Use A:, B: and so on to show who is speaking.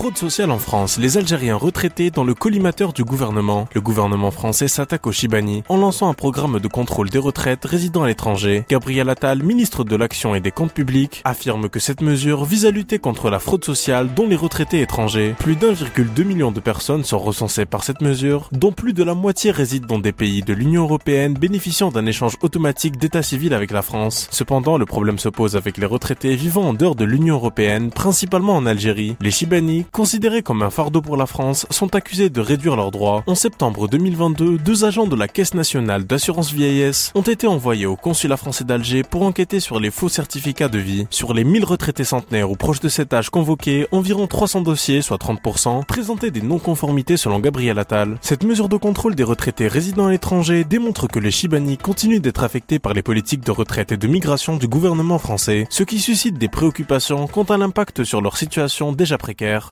A: Fraude sociale en France, les Algériens retraités dans le collimateur du gouvernement. Le gouvernement français s'attaque au Chibani en lançant un programme de contrôle des retraites résidant à l'étranger. Gabriel Attal, ministre de l'Action et des Comptes Publics, affirme que cette mesure vise à lutter contre la fraude sociale dont les retraités étrangers. Plus d'1,2 million de personnes sont recensées par cette mesure, dont plus de la moitié résident dans des pays de l'Union européenne bénéficiant d'un échange automatique d'état civil avec la France. Cependant, le problème se pose avec les retraités vivant en dehors de l'Union européenne, principalement en Algérie. Les Chibani considérés comme un fardeau pour la France, sont accusés de réduire leurs droits. En septembre 2022, deux agents de la Caisse nationale d'assurance vieillesse ont été envoyés au consulat français d'Alger pour enquêter sur les faux certificats de vie. Sur les 1000 retraités centenaires ou proches de cet âge convoqués, environ 300 dossiers, soit 30%, présentaient des non-conformités selon Gabriel Attal. Cette mesure de contrôle des retraités résidant à l'étranger démontre que les Chibani continuent d'être affectés par les politiques de retraite et de migration du gouvernement français, ce qui suscite des préoccupations quant à l'impact sur leur situation déjà précaire.